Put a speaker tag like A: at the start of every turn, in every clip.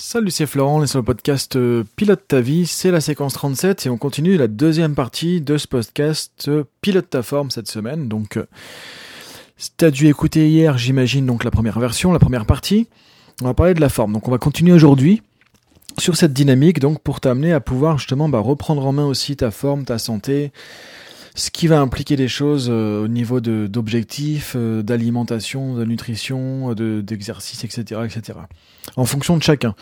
A: Salut, c'est Florent, on est sur le podcast euh, Pilote ta vie, c'est la séquence 37 et on continue la deuxième partie de ce podcast euh, Pilote ta forme cette semaine. Donc, euh, tu as dû écouter hier, j'imagine, donc la première version, la première partie. On va parler de la forme. Donc, on va continuer aujourd'hui sur cette dynamique, donc pour t'amener à pouvoir justement bah, reprendre en main aussi ta forme, ta santé, ce qui va impliquer des choses euh, au niveau d'objectifs, euh, d'alimentation, de nutrition, d'exercice, etc., etc. En fonction de chacun.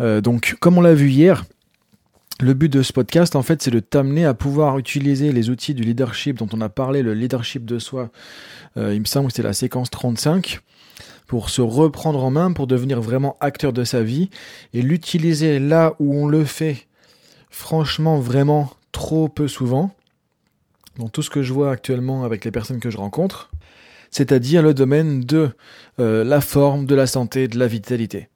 A: Euh, donc, comme on l'a vu hier, le but de ce podcast, en fait, c'est de t'amener à pouvoir utiliser les outils du leadership dont on a parlé, le leadership de soi. il me semble que c'était la séquence 35 pour se reprendre en main, pour devenir vraiment acteur de sa vie et l'utiliser là où on le fait, franchement, vraiment trop peu souvent dans tout ce que je vois actuellement avec les personnes que je rencontre, c'est-à-dire le domaine de euh, la forme, de la santé, de la vitalité.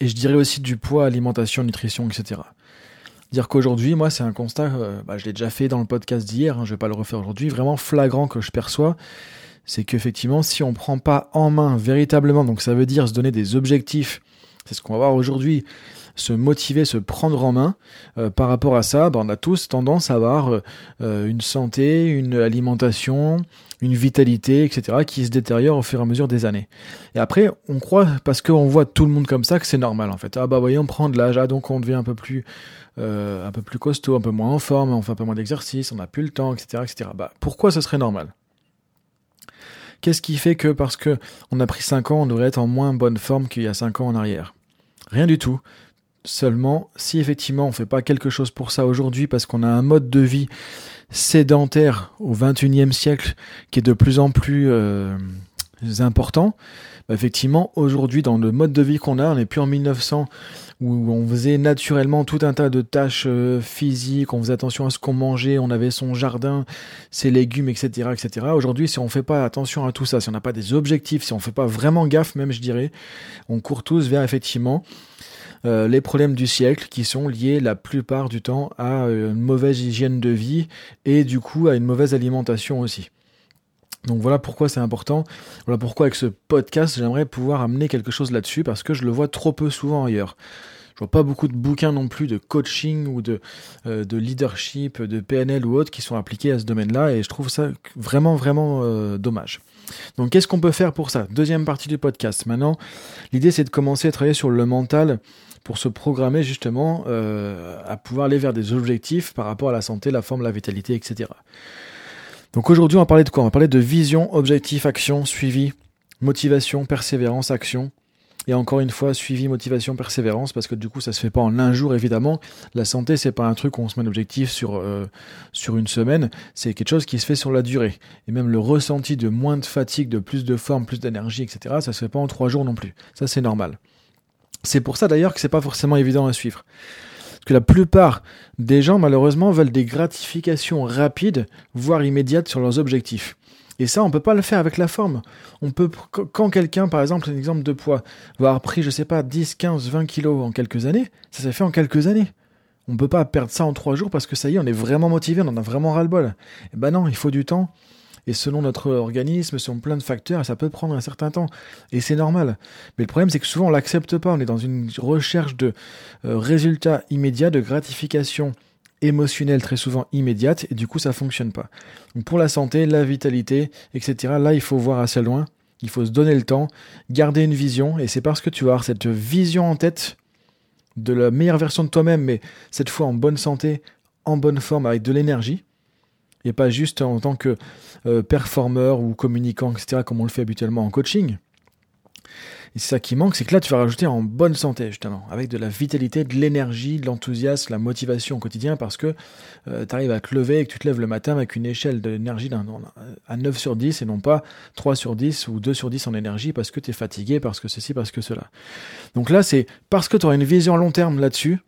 A: Et je dirais aussi du poids, alimentation, nutrition, etc. Dire qu'aujourd'hui, moi, c'est un constat, euh, bah, je l'ai déjà fait dans le podcast d'hier, hein, je ne vais pas le refaire aujourd'hui, vraiment flagrant que je perçois, c'est qu'effectivement, si on ne prend pas en main véritablement, donc ça veut dire se donner des objectifs, c'est ce qu'on va voir aujourd'hui, se motiver, se prendre en main. Euh, par rapport à ça, ben, on a tous tendance à avoir euh, euh, une santé, une alimentation, une vitalité, etc., qui se détériore au fur et à mesure des années. Et après, on croit, parce qu'on voit tout le monde comme ça, que c'est normal en fait. Ah bah voyons, on prend de l'âge, ah, donc on devient un peu plus, un peu plus costaud, un peu moins en forme, on fait un peu moins d'exercice, on n'a plus le temps, etc., etc. Bah, pourquoi ce serait normal? Qu'est-ce qui fait que parce que on a pris 5 ans, on devrait être en moins bonne forme qu'il y a 5 ans en arrière? Rien du tout. Seulement, si effectivement on ne fait pas quelque chose pour ça aujourd'hui parce qu'on a un mode de vie sédentaire au XXIe siècle qui est de plus en plus euh, important, bah, effectivement aujourd'hui dans le mode de vie qu'on a, on n'est plus en 1900 où on faisait naturellement tout un tas de tâches euh, physiques, on faisait attention à ce qu'on mangeait, on avait son jardin, ses légumes, etc. etc. Aujourd'hui, si on ne fait pas attention à tout ça, si on n'a pas des objectifs, si on ne fait pas vraiment gaffe même, je dirais, on court tous vers effectivement euh, les problèmes du siècle qui sont liés la plupart du temps à euh, une mauvaise hygiène de vie et du coup à une mauvaise alimentation aussi. Donc voilà pourquoi c'est important. Voilà pourquoi avec ce podcast, j'aimerais pouvoir amener quelque chose là-dessus parce que je le vois trop peu souvent ailleurs. Je vois pas beaucoup de bouquins non plus de coaching ou de, euh, de leadership, de PNL ou autres qui sont appliqués à ce domaine-là et je trouve ça vraiment vraiment dommage. Donc qu'est-ce qu'on peut faire pour ça? Deuxième partie du podcast. Maintenant, l'idée c'est de commencer à travailler sur le mental pour se programmer justement euh, à pouvoir aller vers des objectifs par rapport à la santé, la forme, la vitalité, etc. Donc aujourd'hui on va parler de quoi? On va parler de vision, objectif, action, suivi, motivation, persévérance, action. Et encore une fois, suivi, motivation, persévérance, parce que du coup, ça se fait pas en un jour, évidemment. La santé, c'est pas un truc où on se met un objectif sur, euh, sur une semaine. C'est quelque chose qui se fait sur la durée. Et même le ressenti de moins de fatigue, de plus de forme, plus d'énergie, etc., ça se fait pas en trois jours non plus. Ça, c'est normal. C'est pour ça d'ailleurs que c'est pas forcément évident à suivre. Que la plupart des gens, malheureusement, veulent des gratifications rapides, voire immédiates sur leurs objectifs. Et ça, on peut pas le faire avec la forme. On peut, quand quelqu'un, par exemple, un exemple de poids, va avoir pris, je sais pas, 10, 15, 20 kilos en quelques années, ça s'est fait en quelques années. On peut pas perdre ça en trois jours parce que ça y est, on est vraiment motivé, on en a vraiment ras-le-bol. Eh ben non, il faut du temps, et selon notre organisme, selon plein de facteurs, ça peut prendre un certain temps. Et c'est normal. Mais le problème, c'est que souvent, on l'accepte pas. On est dans une recherche de euh, résultats immédiats, de gratification émotionnelle très souvent immédiate, et du coup, ça fonctionne pas. Donc pour la santé, la vitalité, etc., là, il faut voir assez loin. Il faut se donner le temps, garder une vision, et c'est parce que tu vas avoir cette vision en tête de la meilleure version de toi-même, mais cette fois en bonne santé, en bonne forme, avec de l'énergie, et pas juste en tant que euh, performeur ou communicant, etc., comme on le fait habituellement en coaching. Et c'est ça qui manque, c'est que là, tu vas rajouter en bonne santé, justement, avec de la vitalité, de l'énergie, de l'enthousiasme, la motivation au quotidien, parce que euh, tu arrives à te lever et que tu te lèves le matin avec une échelle d'énergie à 9 sur 10 et non pas 3 sur 10 ou 2 sur 10 en énergie parce que tu es fatigué, parce que ceci, parce que cela. Donc là, c'est parce que tu auras une vision à long terme là-dessus,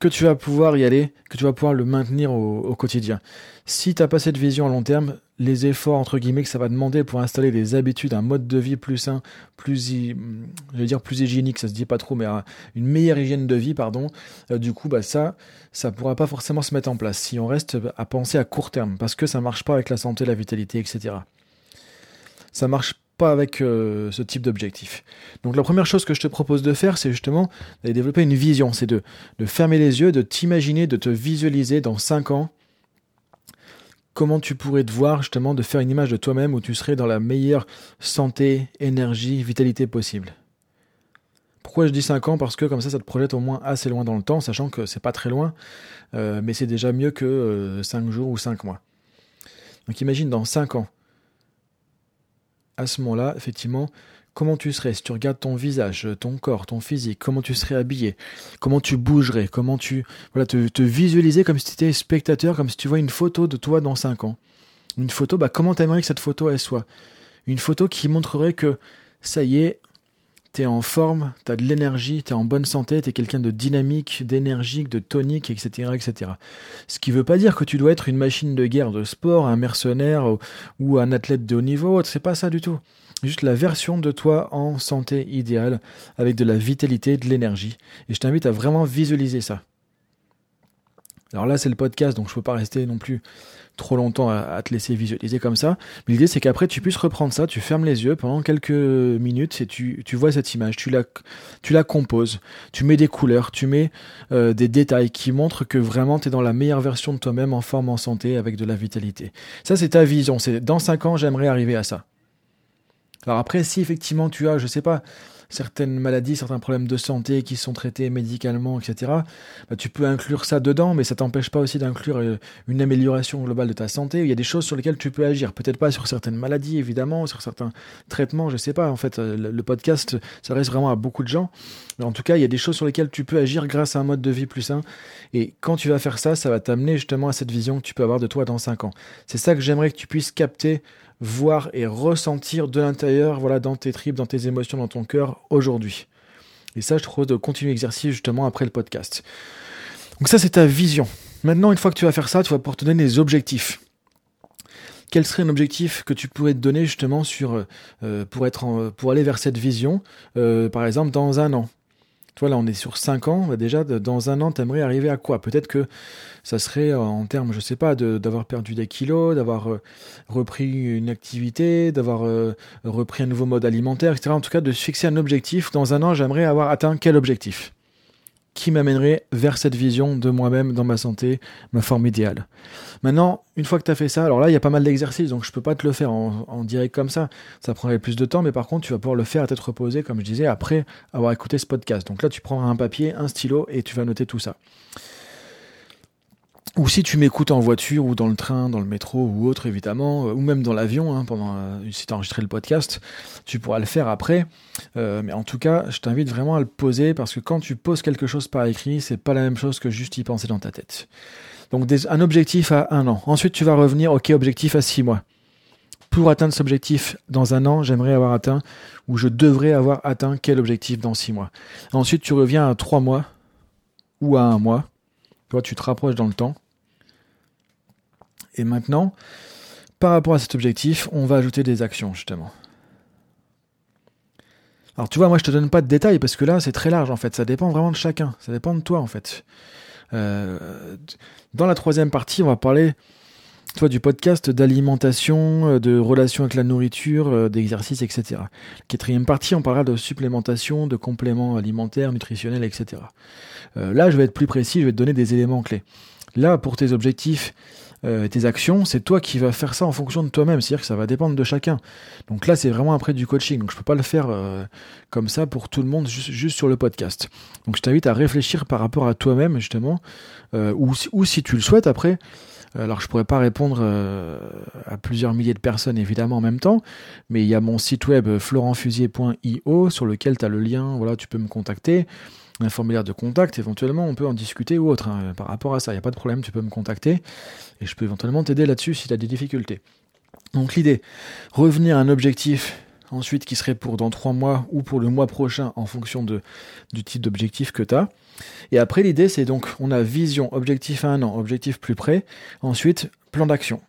A: que tu vas pouvoir y aller, que tu vas pouvoir le maintenir au, quotidien. Si tu n'as pas cette vision à long terme, les efforts entre guillemets que ça va demander pour installer des habitudes, un mode de vie plus sain, plus, je dire plus hygiénique, ça se dit pas trop, mais une meilleure hygiène de vie, pardon. Euh, du coup, bah ça, ça pourra pas forcément se mettre en place si on reste à penser à court terme, parce que ça marche pas avec la santé, la vitalité, etc. Ça marche pas avec euh, ce type d'objectif. Donc la première chose que je te propose de faire, c'est justement d'aller développer une vision, c'est de, fermer les yeux, de t'imaginer, de te visualiser dans 5 ans comment tu pourrais te voir justement de faire une image de toi-même où tu serais dans la meilleure santé, énergie, vitalité possible. Pourquoi je dis 5 ans? Parce que comme ça, ça te projette au moins assez loin dans le temps, sachant que c'est pas très loin, euh, mais c'est déjà mieux que 5 euh, jours ou 5 mois. Donc imagine dans 5 ans, à ce moment-là, effectivement, comment tu serais? Si tu regardes ton visage, ton corps, ton physique, comment tu serais habillé, comment tu bougerais, comment tu voilà te, te visualiser comme si tu étais spectateur, comme si tu vois une photo de toi dans 5 ans. Une photo, bah comment t'aimerais que cette photo elle soit? Une photo qui montrerait que ça y est, t'es en forme, t'as de l'énergie, t'es en bonne santé, t'es quelqu'un de dynamique, d'énergique, de tonique, etc., etc. Ce qui veut pas dire que tu dois être une machine de guerre de sport, un mercenaire ou un athlète de haut niveau, c'est pas ça du tout juste la version de toi en santé idéale, avec de la vitalité, de l'énergie. Et je t'invite à vraiment visualiser ça. Alors là, c'est le podcast, donc je ne peux pas rester non plus trop longtemps à, te laisser visualiser comme ça. Mais l'idée, c'est qu'après, tu puisses reprendre ça, tu fermes les yeux pendant quelques minutes et tu, tu vois cette image, tu la, tu la composes, tu mets des couleurs, tu mets euh, des détails qui montrent que vraiment tu es dans la meilleure version de toi-même en forme, en santé, avec de la vitalité. Ça, c'est ta vision. C'est dans 5 ans, j'aimerais arriver à ça. Alors après, si effectivement tu as, je sais pas, certaines maladies, certains problèmes de santé qui sont traités médicalement, etc., bah, tu peux inclure ça dedans, mais ça t'empêche pas aussi d'inclure euh, une amélioration globale de ta santé. Il y a des choses sur lesquelles tu peux agir. Peut-être pas sur certaines maladies, évidemment, sur certains traitements, je sais pas. En fait, euh, le podcast ça reste vraiment à beaucoup de gens. Mais en tout cas, il y a des choses sur lesquelles tu peux agir grâce à un mode de vie plus sain. Et quand tu vas faire ça, ça va t'amener justement à cette vision que tu peux avoir de toi dans 5 ans. C'est ça que j'aimerais que tu puisses capter voir et ressentir de l'intérieur, voilà, dans tes tripes, dans tes émotions, dans ton cœur aujourd'hui. Et ça, je propose de continuer l'exercice justement après le podcast. Donc ça, c'est ta vision. Maintenant, une fois que tu vas faire ça, tu vas pouvoir te donner des objectifs. Quel serait un objectif que tu pourrais te donner justement sur euh, pour être pour aller vers cette vision, euh, par exemple dans un an? Toi, là, on est sur 5 ans. Bah, déjà, dans un an, tu aimerais arriver à quoi? Peut-être que ça serait euh, en termes, je sais pas, d'avoir perdu des kilos, d'avoir euh, repris une activité, d'avoir euh, repris un nouveau mode alimentaire, etc. En tout cas, de se fixer un objectif. Dans un an, j'aimerais avoir atteint quel objectif? Qui m'amènerait vers cette vision de moi-même dans ma santé, ma forme idéale. Maintenant, une fois que tu as fait ça, alors là, il y a pas mal d'exercices, donc je peux pas te le faire en, direct comme ça. Ça prendrait plus de temps, mais par contre, tu vas pouvoir le faire à tête reposée, comme je disais, après avoir écouté ce podcast. Donc là, tu prends un papier, un stylo, et tu vas noter tout ça. Ou si tu m'écoutes en voiture ou dans le train, dans le métro ou autre évidemment, euh, ou même dans l'avion, hein, pendant euh, si tu as enregistré le podcast, tu pourras le faire après. Euh, mais en tout cas, je t'invite vraiment à le poser parce que quand tu poses quelque chose par écrit, c'est pas la même chose que juste y penser dans ta tête. Donc un objectif à un an. Ensuite, tu vas revenir, ok, objectif à six mois. Pour atteindre cet objectif dans un an, j'aimerais avoir atteint, ou je devrais avoir atteint quel objectif dans six mois. Ensuite, tu reviens à trois mois ou à un mois. Toi, tu te rapproches dans le temps. Et maintenant, par rapport à cet objectif, on va ajouter des actions, justement. Alors tu vois, moi je te donne pas de détails parce que là c'est très large en fait, ça dépend vraiment de chacun, ça dépend de toi en fait. Euh, dans la troisième partie, on va parler toi, du podcast d'alimentation, euh, de relations avec la nourriture, euh, d'exercice, etc. Quatrième partie, on parlera de supplémentation, de compléments alimentaires, nutritionnels, etc. là, je vais être plus précis, je vais te donner des éléments clés. Là, pour tes objectifs, euh, tes actions, c'est toi qui vas faire ça en fonction de toi-même. C'est-à-dire que ça va dépendre de chacun. Donc là, c'est vraiment après du coaching. Donc je peux pas le faire euh, comme ça pour tout le monde juste, sur le podcast. Donc je t'invite à réfléchir par rapport à toi-même justement, euh, ou, ou, si tu le souhaites après. Alors je pourrais pas répondre à plusieurs milliers de personnes évidemment en même temps, mais il y a mon site web florentfusier.io sur lequel tu as le lien, voilà, tu peux me contacter un formulaire de contact, éventuellement on peut en discuter ou autre hein, par rapport à ça, il n'y a pas de problème, tu peux me contacter et je peux éventuellement t'aider là-dessus si tu as des difficultés. Donc l'idée, revenir à un objectif ensuite qui serait pour dans trois mois ou pour le mois prochain en fonction du type d'objectif que tu as. Et après l'idée c'est donc on a vision, objectif à un an, objectif plus près, ensuite plan d'action.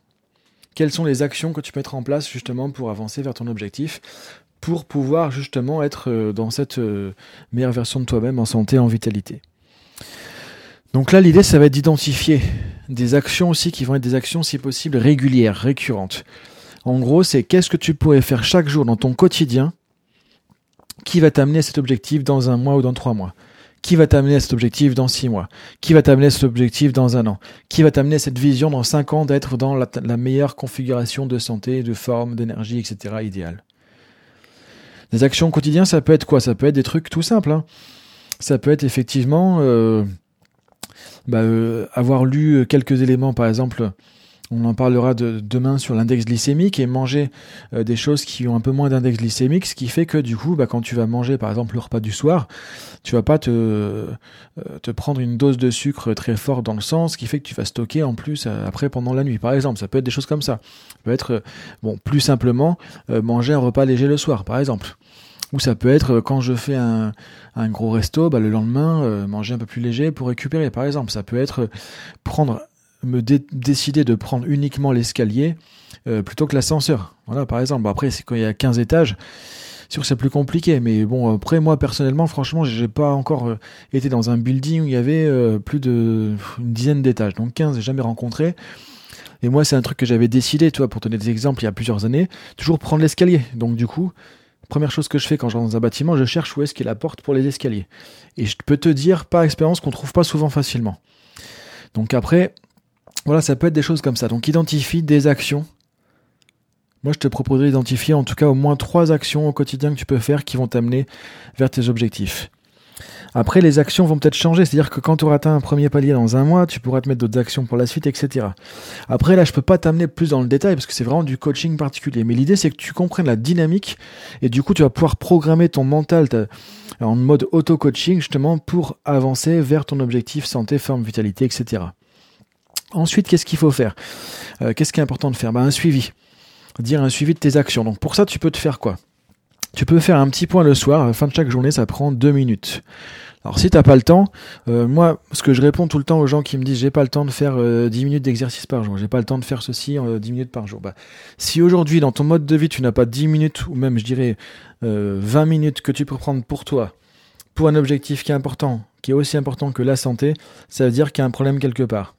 A: Quelles sont les actions que tu mettras en place justement pour avancer vers ton objectif pour pouvoir justement être euh, dans cette euh, meilleure version de toi-même en santé, en vitalité? Donc là, l'idée, ça va être d'identifier des actions aussi qui vont être des actions, si possible, régulières, récurrentes. En gros, c'est qu'est-ce que tu pourrais faire chaque jour dans ton quotidien qui va t'amener à cet objectif dans un mois ou dans trois mois? Qui va t'amener à cet objectif dans six mois? Qui va t'amener à cet objectif dans un an? Qui va t'amener à cette vision dans cinq ans d'être dans la, meilleure configuration de santé, de forme, d'énergie, etc. idéale? Des actions quotidiennes, ça peut être quoi? Ça peut être des trucs tout simples. Hein. Ça peut être effectivement euh, bah, euh, avoir lu quelques éléments, par exemple on en parlera de, demain sur l'index glycémique et manger euh, des choses qui ont un peu moins d'index glycémique, ce qui fait que du coup, bah, quand tu vas manger par exemple le repas du soir, tu vas pas te, euh, prendre une dose de sucre très forte dans le sang, ce qui fait que tu vas stocker en plus euh, après pendant la nuit. Par exemple, ça peut être des choses comme ça. Ça peut être, bon, plus simplement, manger un repas léger le soir, par exemple. Ou ça peut être quand je fais un, un gros resto, bah, le lendemain, manger un peu plus léger pour récupérer, par exemple. Ça peut être prendre me décider de prendre uniquement l'escalier euh, plutôt que l'ascenseur. Voilà, par exemple. après, c'est quand il y a 15 étages, sûr c'est plus compliqué. Mais bon, après, moi, personnellement, franchement, j'ai pas encore euh, été dans un building où il y avait euh, plus de une dizaine d'étages. Donc 15, j'ai jamais rencontré. Et moi, c'est un truc que j'avais décidé, tu vois, pour donner des exemples, il y a plusieurs années, toujours prendre l'escalier. Donc du coup, première chose que je fais quand je rentre dans un bâtiment, je cherche où est-ce qu'est la porte pour les escaliers. Et je peux te dire, par expérience, qu'on trouve pas souvent facilement. Donc après, voilà, ça peut être des choses comme ça. Donc identifie des actions. Moi, je te proposerai d'identifier en tout cas au moins trois actions au quotidien que tu peux faire qui vont t'amener vers tes objectifs. Après, les actions vont peut-être changer, c'est-à-dire que quand tu auras atteint un premier palier dans un mois, tu pourras te mettre d'autres actions pour la suite, etc. Après, là, je peux pas t'amener plus dans le détail parce que c'est vraiment du coaching particulier. Mais l'idée, c'est que tu comprennes la dynamique et du coup, tu vas pouvoir programmer ton mental en mode auto-coaching justement pour avancer vers ton objectif santé, forme, vitalité, etc. Ensuite, qu'est-ce qu'il faut faire euh, Qu'est-ce qui est important de faire bah, Un suivi. Dire un suivi de tes actions. Donc pour ça, tu peux te faire quoi? Tu peux faire un petit point le soir. À la fin de chaque journée, ça prend deux minutes. Alors si t'as pas le temps, euh, moi, ce que je réponds tout le temps aux gens qui me disent j'ai pas le temps de faire euh, 10 minutes d'exercice par jour, j'ai pas le temps de faire ceci en euh, 10 minutes par jour. Bah, si aujourd'hui dans ton mode de vie tu n'as pas 10 minutes ou même je dirais 20 euh, minutes que tu peux prendre pour toi, pour un objectif qui est important, qui est aussi important que la santé, ça veut dire qu'il y a un problème quelque part.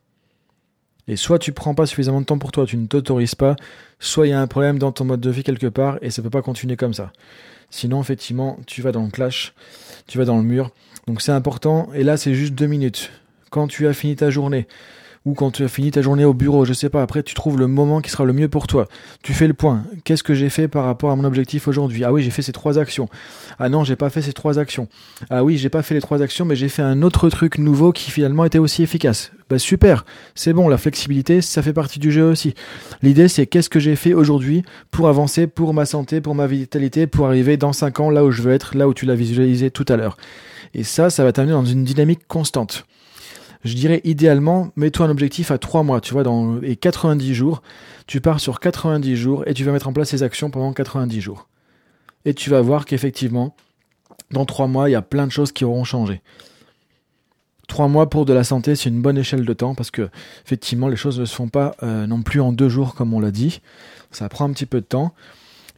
A: Et soit tu prends pas suffisamment de temps pour toi, tu ne t'autorises pas, soit il y a un problème dans ton mode de vie quelque part et ça peut pas continuer comme ça. Sinon, effectivement, tu vas dans le clash, tu vas dans le mur. Donc c'est important. Et là, c'est juste deux minutes. Quand tu as fini ta journée, ou quand tu as fini ta journée au bureau, je sais pas, après tu trouves le moment qui sera le mieux pour toi. Tu fais le point. Qu'est-ce que j'ai fait par rapport à mon objectif aujourd'hui? Ah oui, j'ai fait ces trois actions. Ah non, j'ai pas fait ces trois actions. Ah oui, j'ai pas fait les trois actions, mais j'ai fait un autre truc nouveau qui finalement était aussi efficace. Bah super, c'est bon, la flexibilité, ça fait partie du jeu aussi. L'idée c'est qu'est-ce que j'ai fait aujourd'hui pour avancer, pour ma santé, pour ma vitalité, pour arriver dans cinq ans là où je veux être, là où tu l'as visualisé tout à l'heure. Et ça, ça va t'amener dans une dynamique constante je dirais idéalement, mets-toi un objectif à 3 mois, tu vois, dans, et 90 jours. Tu pars sur 90 jours et tu vas mettre en place ces actions pendant 90 jours. Et tu vas voir qu'effectivement, dans 3 mois, il y a plein de choses qui auront changé. 3 mois pour de la santé, c'est une bonne échelle de temps parce que, effectivement, les choses ne se font pas euh, non plus en deux jours comme on l'a dit. Ça prend un petit peu de temps.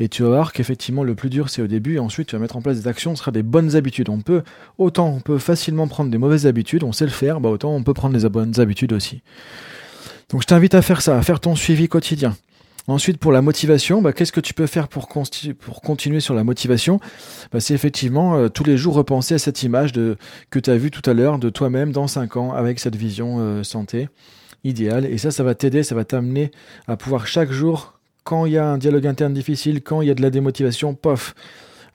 A: Et tu vas voir qu'effectivement, le plus dur, c'est au début, et ensuite, tu vas mettre en place des actions, ce sera des bonnes habitudes. On peut, autant on peut facilement prendre des mauvaises habitudes, on sait le faire, bah autant on peut prendre des bonnes habitudes aussi. Donc je t'invite à faire ça, à faire ton suivi quotidien. Ensuite, pour la motivation, bah, qu'est-ce que tu peux faire pour, continuer sur la motivation? Bah, C'est effectivement euh, tous les jours repenser à cette image que tu as vue tout à l'heure de toi-même dans 5 ans avec cette vision euh, santé idéale. Et ça, ça va t'aider, ça va t'amener à pouvoir chaque jour quand il y a un dialogue interne difficile, quand il y a de la démotivation, pof,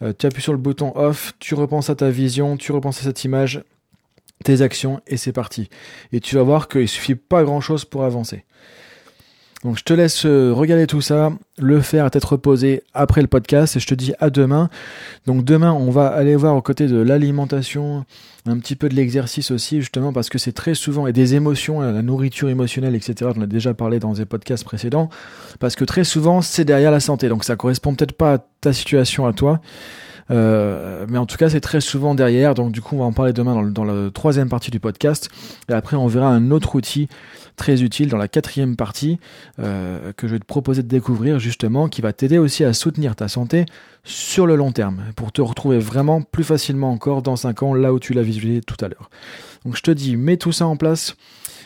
A: euh, tu appuies sur le bouton off, tu repenses à ta vision, tu repenses à cette image, tes actions, et c'est parti. Et tu vas voir qu'il suffit pas grand chose pour avancer. Donc je te laisse euh, regarder tout ça, le faire à tête reposée après le podcast et je te dis à demain. Donc demain on va aller voir aux côtés de l'alimentation, un petit peu de l'exercice aussi justement parce que c'est très souvent et des émotions, la nourriture émotionnelle etc. J'en ai déjà parlé dans des podcasts précédents parce que très souvent c'est derrière la santé donc ça correspond peut-être pas à ta situation à toi. Euh, mais en tout cas, c'est très souvent derrière. Donc, du coup, on va en parler demain dans, dans la troisième partie du podcast. Et après, on verra un autre outil très utile dans la quatrième partie euh, que je vais te proposer de découvrir justement, qui va t'aider aussi à soutenir ta santé sur le long terme, pour te retrouver vraiment plus facilement encore dans 5 ans là où tu l'as visualisé tout à l'heure. Donc je te dis, mets tout ça en place.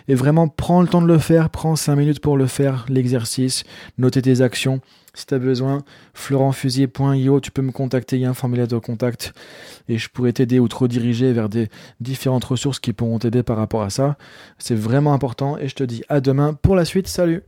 A: Et vraiment, prends le temps de le faire, prends 5 minutes pour le faire, l'exercice, noter tes actions. Si tu as besoin, florentfusier.io, tu peux me contacter, il y a un formulaire de contact et je pourrais t'aider ou te rediriger vers des différentes ressources qui pourront t'aider par rapport à ça. C'est vraiment important et je te dis à demain pour la suite. Salut